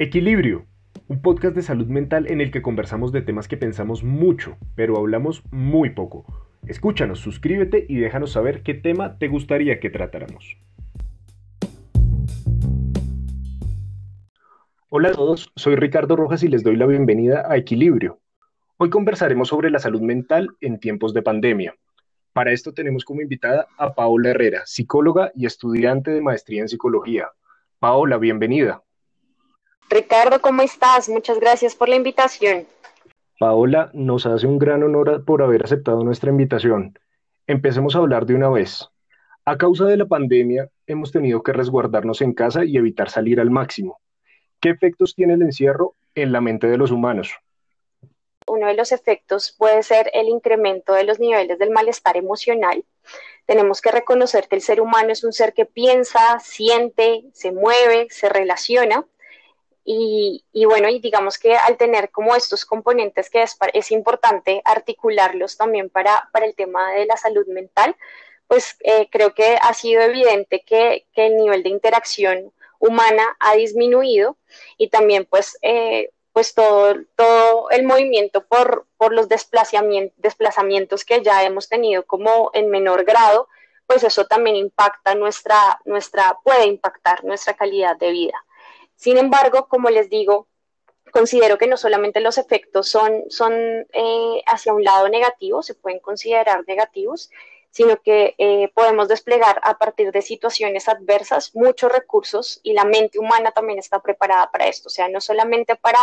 Equilibrio, un podcast de salud mental en el que conversamos de temas que pensamos mucho, pero hablamos muy poco. Escúchanos, suscríbete y déjanos saber qué tema te gustaría que tratáramos. Hola a todos, soy Ricardo Rojas y les doy la bienvenida a Equilibrio. Hoy conversaremos sobre la salud mental en tiempos de pandemia. Para esto tenemos como invitada a Paola Herrera, psicóloga y estudiante de maestría en psicología. Paola, bienvenida. Ricardo, ¿cómo estás? Muchas gracias por la invitación. Paola, nos hace un gran honor por haber aceptado nuestra invitación. Empecemos a hablar de una vez. A causa de la pandemia, hemos tenido que resguardarnos en casa y evitar salir al máximo. ¿Qué efectos tiene el encierro en la mente de los humanos? Uno de los efectos puede ser el incremento de los niveles del malestar emocional. Tenemos que reconocer que el ser humano es un ser que piensa, siente, se mueve, se relaciona y, bueno, y digamos que al tener como estos componentes que es, importante articularlos también para, para, el tema de la salud mental, pues eh, creo que ha sido evidente que, que, el nivel de interacción humana ha disminuido y también pues, eh, pues todo, todo el movimiento por, por los desplazamientos, desplazamientos que ya hemos tenido como en menor grado, pues eso también impacta nuestra, nuestra, puede impactar nuestra calidad de vida. Sin embargo, como les digo, considero que no solamente los efectos son, son eh, hacia un lado negativo, se pueden considerar negativos, sino que eh, podemos desplegar a partir de situaciones adversas muchos recursos y la mente humana también está preparada para esto, o sea, no solamente para,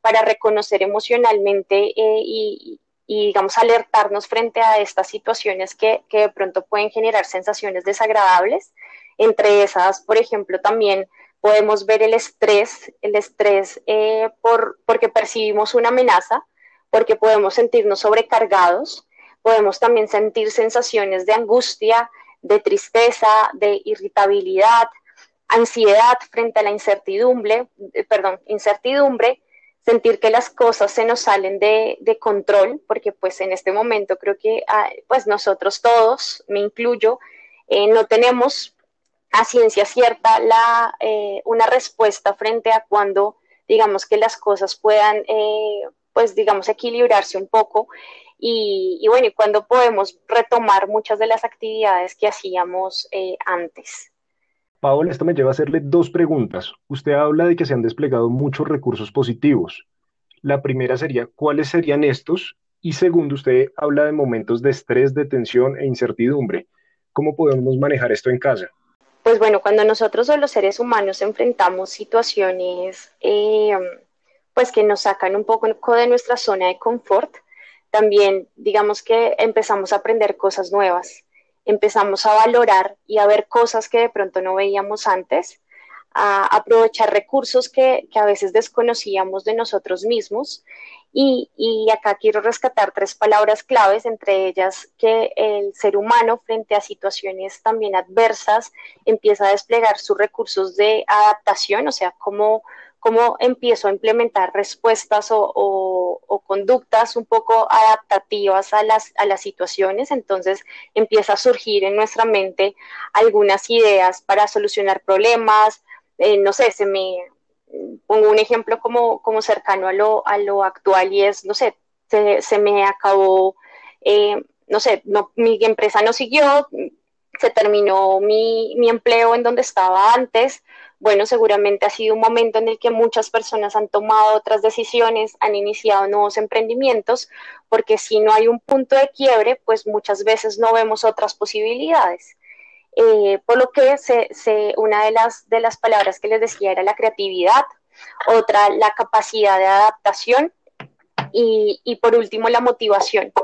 para reconocer emocionalmente eh, y, y, digamos, alertarnos frente a estas situaciones que, que de pronto pueden generar sensaciones desagradables, entre esas, por ejemplo, también podemos ver el estrés, el estrés eh, por, porque percibimos una amenaza, porque podemos sentirnos sobrecargados, podemos también sentir sensaciones de angustia, de tristeza, de irritabilidad, ansiedad frente a la incertidumbre, eh, perdón, incertidumbre, sentir que las cosas se nos salen de, de control, porque pues en este momento creo que ah, pues nosotros todos, me incluyo, eh, no tenemos a ciencia cierta la, eh, una respuesta frente a cuando digamos que las cosas puedan, eh, pues digamos, equilibrarse un poco y, bueno, y cuando podemos retomar muchas de las actividades que hacíamos eh, antes. Paola, esto me lleva a hacerle dos preguntas. Usted habla de que se han desplegado muchos recursos positivos. La primera sería, ¿cuáles serían estos? Y segundo, usted habla de momentos de estrés, de tensión e incertidumbre. ¿Cómo podemos manejar esto en casa? Pues bueno, cuando nosotros o los seres humanos enfrentamos situaciones eh, pues que nos sacan un poco de nuestra zona de confort, también digamos que empezamos a aprender cosas nuevas, empezamos a valorar y a ver cosas que de pronto no veíamos antes, a aprovechar recursos que, que a veces desconocíamos de nosotros mismos y, acá quiero rescatar tres palabras claves, entre ellas que el ser humano frente a situaciones también adversas empieza a desplegar sus recursos de adaptación, o sea, cómo, cómo empiezo a implementar respuestas o, conductas un poco adaptativas a las, a las situaciones. Entonces empieza a surgir en nuestra mente algunas ideas para solucionar problemas. Eh, no sé, se me, pongo un ejemplo como, como cercano a lo, a lo actual y es, no sé, se, me acabó, eh, no sé, no, mi empresa no siguió, se terminó mi, mi, empleo en donde estaba antes. Bueno, seguramente ha sido un momento en el que muchas personas han tomado otras decisiones, han iniciado nuevos emprendimientos, porque si no hay un punto de quiebre, pues muchas veces no vemos otras posibilidades. Eh, por lo que se, una de las, palabras que les decía era la creatividad, otra la capacidad de adaptación y, y, por último la motivación.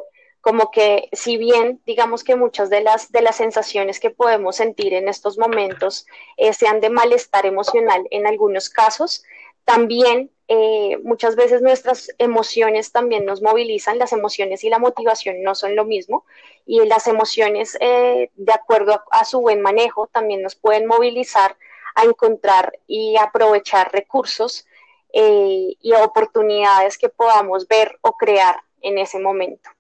Como que si bien digamos que muchas de las, de las sensaciones que podemos sentir en estos momentos eh, sean de malestar emocional en algunos casos, también eh, muchas veces nuestras emociones también nos movilizan, las emociones y la motivación no son lo mismo y las emociones eh, de acuerdo a, su buen manejo también nos pueden movilizar a encontrar y aprovechar recursos eh, y oportunidades que podamos ver o crear en ese momento.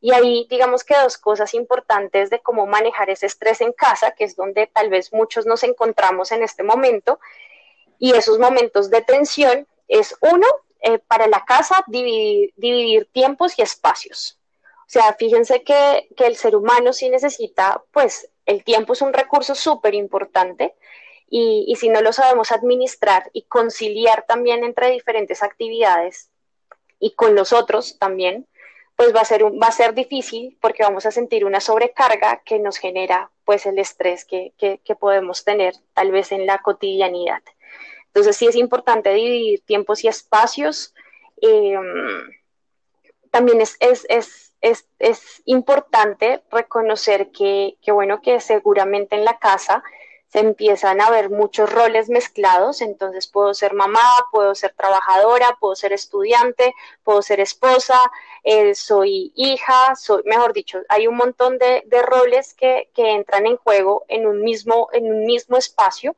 Y ahí digamos que dos cosas importantes de cómo manejar ese estrés en casa, que es donde tal vez muchos nos encontramos en este momento, Y esos momentos de tensión es uno, eh, para la casa, dividir, tiempos y espacios. O sea, fíjense que, el ser humano sí necesita, pues el tiempo es un recurso súper importante y, si no lo sabemos administrar y conciliar también entre diferentes actividades y con los otros también, pues va a ser, difícil porque vamos a sentir una sobrecarga que nos genera pues el estrés que, que podemos tener tal vez en la cotidianidad. Entonces sí es importante dividir tiempos y espacios. Eh, también es, importante reconocer que, bueno, que seguramente en la casa se empiezan a ver muchos roles mezclados, entonces puedo ser mamá, puedo ser trabajadora, puedo ser estudiante, puedo ser esposa, eh, soy hija, soy, mejor dicho, hay un montón de, de roles que, que, entran en juego en un mismo, en un mismo espacio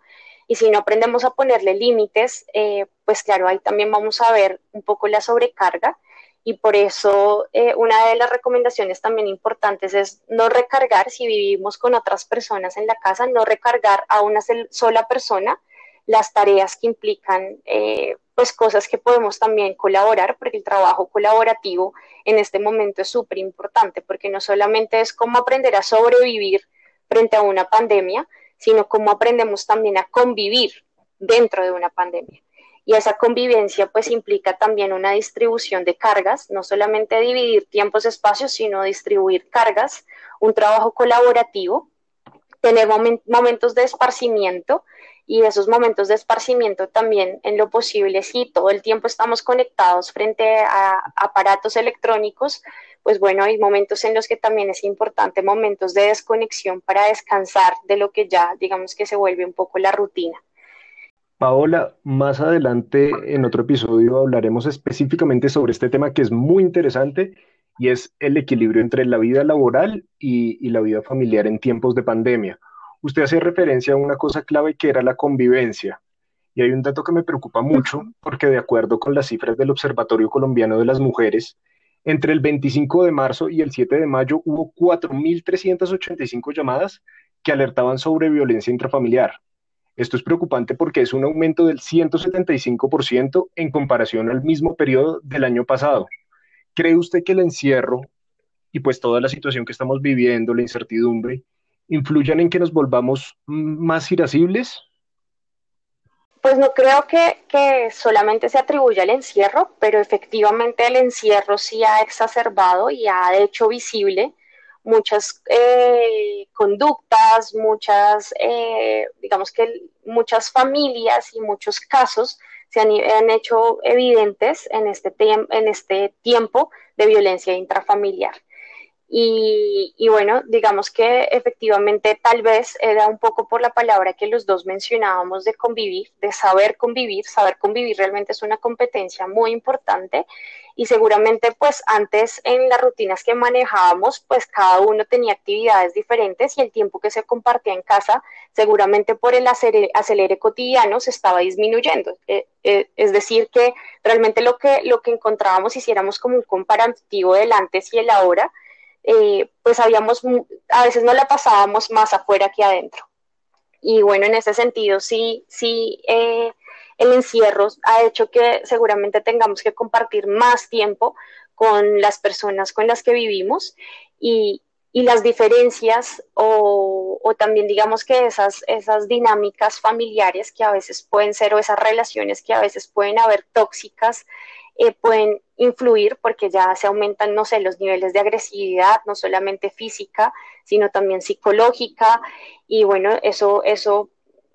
y si no aprendemos a ponerle límites, eh, pues claro, ahí también vamos a ver un poco la sobrecarga. Y por eso eh, una de las recomendaciones también importantes es no recargar, si vivimos con otras personas en la casa, no recargar a una sola persona las tareas que implican eh, pues cosas que podemos también colaborar, porque el trabajo colaborativo en este momento es súper importante, porque no solamente es cómo aprender a sobrevivir frente a una pandemia, sino cómo aprendemos también a convivir dentro de una pandemia. Y esa convivencia pues implica también una distribución de cargas, no solamente dividir tiempos, espacios, sino distribuir cargas, un trabajo colaborativo, tener momentos de esparcimiento y esos momentos de esparcimiento también en lo posible, si todo el tiempo estamos conectados frente a aparatos electrónicos, pues bueno, hay momentos en los que también es importante momentos de desconexión para descansar de lo que ya digamos que se vuelve un poco la rutina. Paola, más adelante en otro episodio hablaremos específicamente sobre este tema que es muy interesante y es el equilibrio entre la vida laboral y, la vida familiar en tiempos de pandemia. Usted hace referencia a una cosa clave que era la convivencia. Y hay un dato que me preocupa mucho porque de acuerdo con las cifras del Observatorio Colombiano de las Mujeres, entre el 25 de marzo y el 7 de mayo hubo 4.385 llamadas que alertaban sobre violencia intrafamiliar. Esto es preocupante porque es un aumento del 175% en comparación al mismo periodo del año pasado. ¿Cree usted que el encierro y pues toda la situación que estamos viviendo, la incertidumbre, influyan en que nos volvamos más irascibles? Pues no creo que, solamente se atribuya al encierro, pero efectivamente el encierro sí ha exacerbado y ha hecho visible muchas eh, conductas, muchas, eh, digamos que muchas familias y muchos casos se han, han hecho evidentes en este, en este tiempo de violencia intrafamiliar. Y, bueno, digamos que efectivamente tal vez era un poco por la palabra que los dos mencionábamos de convivir, de saber convivir. Saber convivir realmente es una competencia muy importante y seguramente pues antes en las rutinas que manejábamos pues cada uno tenía actividades diferentes y el tiempo que se compartía en casa seguramente por el acelere, cotidiano se estaba disminuyendo. Eh, eh, es decir que realmente lo que, lo que encontrábamos hiciéramos como un comparativo del antes y el ahora eh, pues habíamos, a veces no la pasábamos más afuera que adentro. Y bueno, en ese sentido, sí, sí, eh, el encierro ha hecho que seguramente tengamos que compartir más tiempo con las personas con las que vivimos y, y las diferencias o, o, también digamos que esas, esas dinámicas familiares que a veces pueden ser o esas relaciones que a veces pueden haber tóxicas eh, pueden influir porque ya se aumentan, no sé, los niveles de agresividad, no solamente física, sino también psicológica. Y bueno, eso, eso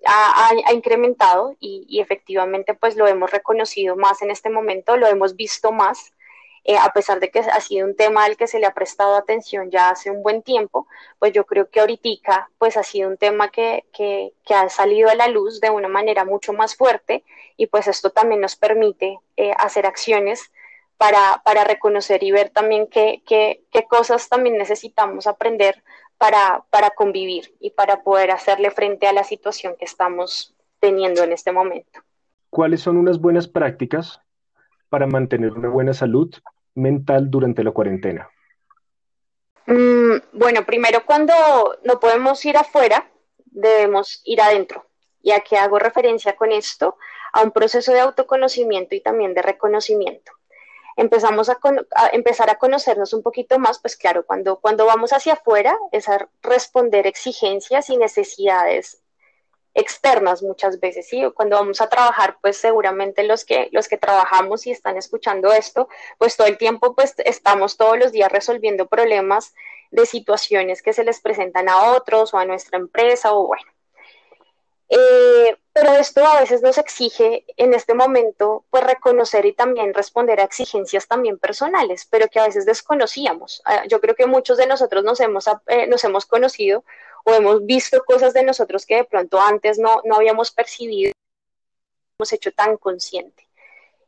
ha, incrementado y, y, efectivamente pues lo hemos reconocido más en este momento, lo hemos visto más eh, a pesar de que ha sido un tema al que se le ha prestado atención ya hace un buen tiempo, pues yo creo que ahorita pues ha sido un tema que, que, ha salido a la luz de una manera mucho más fuerte y pues esto también nos permite eh, hacer acciones para, para, reconocer y ver también qué, qué, qué cosas también necesitamos aprender para, para convivir y para poder hacerle frente a la situación que estamos teniendo en este momento. ¿Cuáles son unas buenas prácticas para mantener una buena salud mental durante la cuarentena? Mm, bueno, primero cuando no podemos ir afuera, debemos ir adentro. ¿Y a qué hago referencia con esto? A un proceso de autoconocimiento y también de reconocimiento. Empezamos a, empezar a conocernos un poquito más, pues claro, cuando, cuando vamos hacia afuera es a responder exigencias y necesidades externas muchas veces, ¿sí? Cuando vamos a trabajar, pues seguramente los que, los que trabajamos y están escuchando esto, pues todo el tiempo, pues estamos todos los días resolviendo problemas de situaciones que se les presentan a otros o a nuestra empresa o bueno. Eh, pero esto a veces nos exige en este momento pues reconocer y también responder a exigencias también personales, pero que a veces desconocíamos. Ah, yo creo que muchos de nosotros nos hemos, eh, nos hemos conocido o hemos visto cosas de nosotros que de pronto antes no, no habíamos percibido, hemos hecho tan consciente.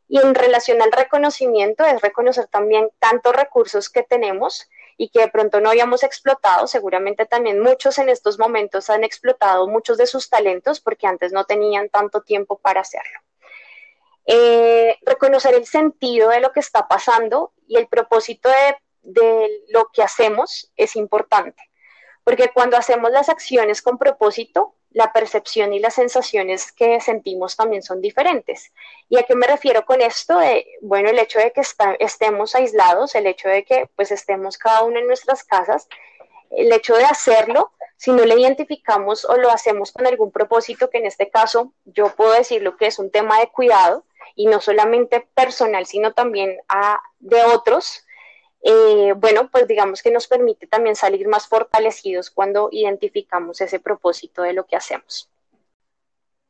Y en relación al reconocimiento es reconocer también tantos recursos que tenemos y que de pronto no habíamos explotado. Seguramente también muchos en estos momentos han explotado muchos de sus talentos porque antes no tenían tanto tiempo para hacerlo. Eh, reconocer el sentido de lo que está pasando y el propósito de, de lo que hacemos es importante. Porque cuando hacemos las acciones con propósito, la percepción y las sensaciones que sentimos también son diferentes. ¿Y a qué me refiero con esto? bueno, el hecho de que estemos aislados, el hecho de que pues estemos cada uno en nuestras casas, el hecho de hacerlo, si no le identificamos o lo hacemos con algún propósito, que en este caso yo puedo decir lo que es un tema de cuidado y no solamente personal, sino también a, de otros, eh, bueno, pues digamos que nos permite también salir más fortalecidos cuando identificamos ese propósito de lo que hacemos.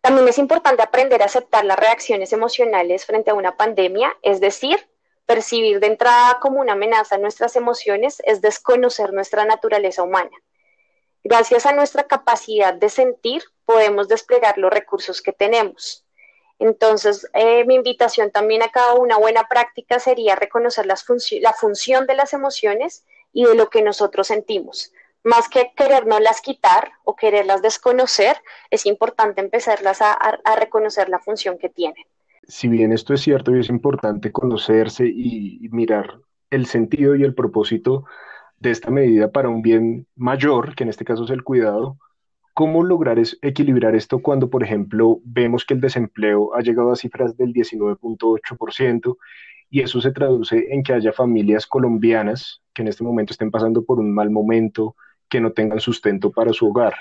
También es importante aprender a aceptar las reacciones emocionales frente a una pandemia, es decir, percibir de entrada como una amenaza nuestras emociones es desconocer nuestra naturaleza humana. Gracias a nuestra capacidad de sentir, podemos desplegar los recursos que tenemos. Entonces, eh, mi invitación también a cada una buena práctica sería reconocer la función de las emociones y de lo que nosotros sentimos. Más que querernoslas quitar o quererlas desconocer, es importante empezarlas a, a reconocer la función que tienen. Si bien esto es cierto y es importante conocerse y mirar el sentido y el propósito de esta medida para un bien mayor, que en este caso es el cuidado, ¿Cómo lograr equilibrar esto cuando, por ejemplo, vemos que el desempleo ha llegado a cifras del 19.8% y eso se traduce en que haya familias colombianas que en este momento estén pasando por un mal momento, que no tengan sustento para su hogar?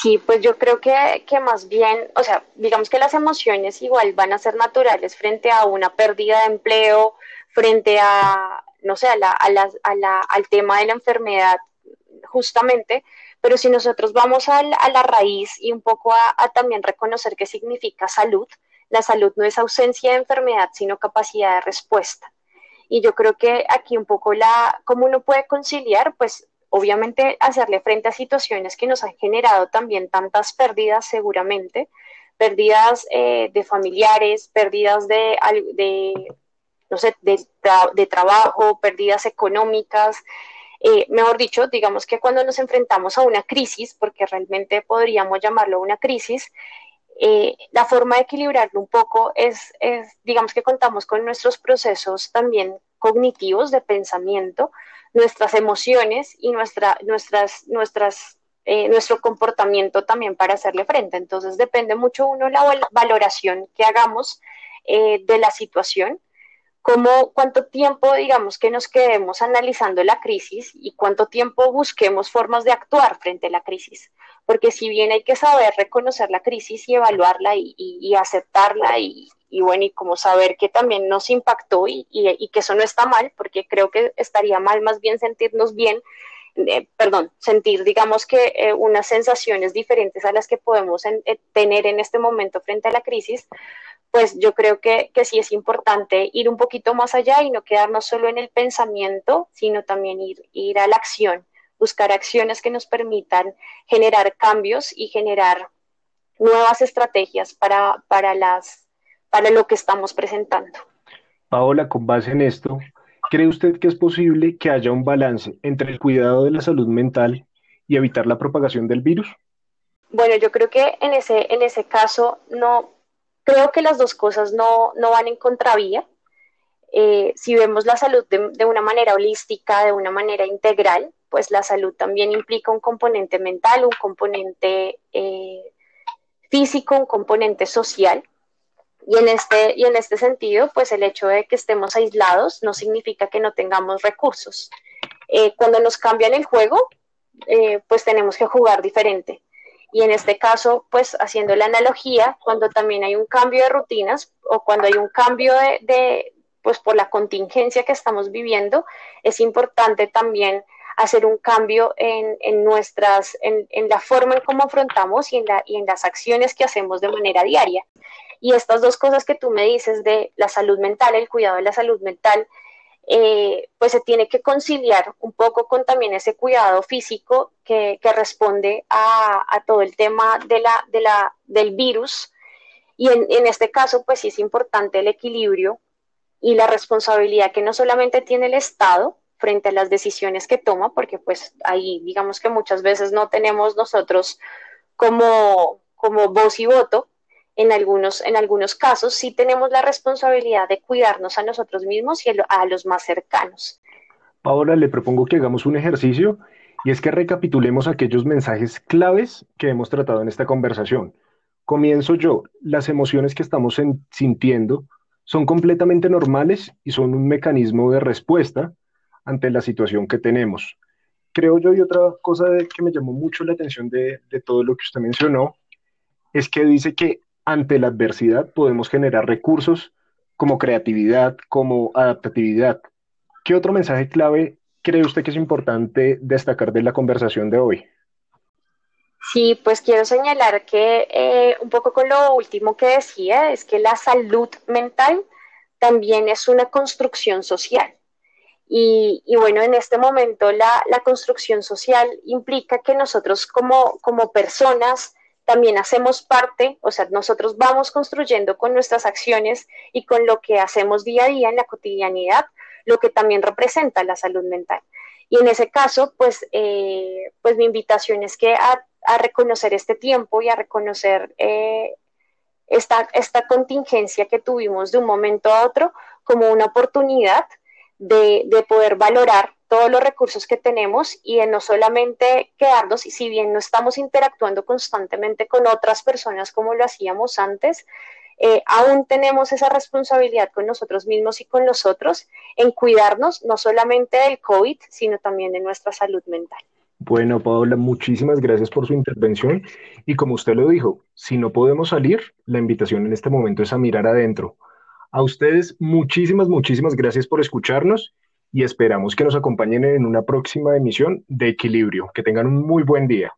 Sí, pues yo creo que, más bien, o sea, digamos que las emociones igual van a ser naturales frente a una pérdida de empleo, frente a, no sé, a la, a la, al tema de la enfermedad, justamente, pero si nosotros vamos a la, raíz y un poco a, también reconocer qué significa salud, la salud no es ausencia de enfermedad, sino capacidad de respuesta. Y yo creo que aquí un poco la, cómo uno puede conciliar, pues obviamente hacerle frente a situaciones que nos han generado también tantas pérdidas seguramente, pérdidas eh, de familiares, pérdidas de, de no sé, de, de trabajo, pérdidas económicas, eh, mejor dicho, digamos que cuando nos enfrentamos a una crisis, porque realmente podríamos llamarlo una crisis, eh, la forma de equilibrarlo un poco es, digamos que contamos con nuestros procesos también cognitivos de pensamiento, nuestras emociones y nuestra, nuestras, nuestras, eh, nuestro comportamiento también para hacerle frente. Entonces depende mucho uno la valoración que hagamos de la situación cómo, cuánto tiempo, digamos, que nos quedemos analizando la crisis y cuánto tiempo busquemos formas de actuar frente a la crisis. Porque si bien hay que saber reconocer la crisis y evaluarla y, aceptarla y, bueno, y como saber que también nos impactó y, que eso no está mal, porque creo que estaría mal más bien sentirnos bien, eh, perdón, sentir, digamos que eh, unas sensaciones diferentes a las que podemos eh, tener en este momento frente a la crisis, pues yo creo que, sí es importante ir un poquito más allá y no quedarnos solo en el pensamiento, sino también ir, ir a la acción, buscar acciones que nos permitan generar cambios y generar nuevas estrategias para, para, las, para lo que estamos presentando. Paola, con base en esto, ¿cree usted que es posible que haya un balance entre el cuidado de la salud mental y evitar la propagación del virus? Bueno, yo creo que en ese, en ese caso no, Creo que las dos cosas no, van en contravía. Eh, si vemos la salud de, una manera holística, de una manera integral, pues la salud también implica un componente mental, un componente eh, físico, un componente social. Y en, este, y en este sentido, pues el hecho de que estemos aislados no significa que no tengamos recursos. Eh, cuando nos cambian el juego, pues tenemos que jugar diferente. Y en este caso, pues haciendo la analogía, cuando también hay un cambio de rutinas o cuando hay un cambio de, pues por la contingencia que estamos viviendo, es importante también hacer un cambio en, en nuestras, en, en, la forma en cómo afrontamos y en, la, y en las acciones que hacemos de manera diaria. Y estas dos cosas que tú me dices de la salud mental, el cuidado de la salud mental, eh, pues se tiene que conciliar un poco con también ese cuidado físico que, que responde a, todo el tema de la, del virus. Y en, en este caso, pues sí es importante el equilibrio y la responsabilidad que no solamente tiene el Estado, frente a las decisiones que toma, porque pues ahí digamos que muchas veces no tenemos nosotros como, como voz y voto. En algunos, en algunos casos sí tenemos la responsabilidad de cuidarnos a nosotros mismos y a los más cercanos. Paola, le propongo que hagamos un ejercicio y es que recapitulemos aquellos mensajes claves que hemos tratado en esta conversación. Comienzo yo. Las emociones que estamos sintiendo son completamente normales y son un mecanismo de respuesta ante la situación que tenemos. Creo yo, y otra cosa que me llamó mucho la atención de, de todo lo que usted mencionó, es que dice que ante la adversidad podemos generar recursos como creatividad, como adaptatividad. ¿Qué otro mensaje clave cree usted que es importante destacar de la conversación de hoy? Sí, pues quiero señalar que eh, un poco con lo último que decía, es que la salud mental también es una construcción social. Y, bueno, en este momento la, construcción social implica que nosotros como, como personas también hacemos parte, o sea, nosotros vamos construyendo con nuestras acciones y con lo que hacemos día a día en la cotidianidad, lo que también representa la salud mental. Y en ese caso, pues, eh, pues mi invitación es que a, reconocer este tiempo y a reconocer eh, esta, esta contingencia que tuvimos de un momento a otro como una oportunidad de, poder valorar todos los recursos que tenemos y de no solamente quedarnos, y si bien no estamos interactuando constantemente con otras personas como lo hacíamos antes, eh, aún tenemos esa responsabilidad con nosotros mismos y con los otros en cuidarnos no solamente del COVID, sino también de nuestra salud mental. Bueno, Paola, muchísimas gracias por su intervención. Y como usted lo dijo, si no podemos salir, la invitación en este momento es a mirar adentro, a ustedes, muchísimas, muchísimas gracias por escucharnos y esperamos que nos acompañen en una próxima emisión de Equilibrio. Que tengan un muy buen día.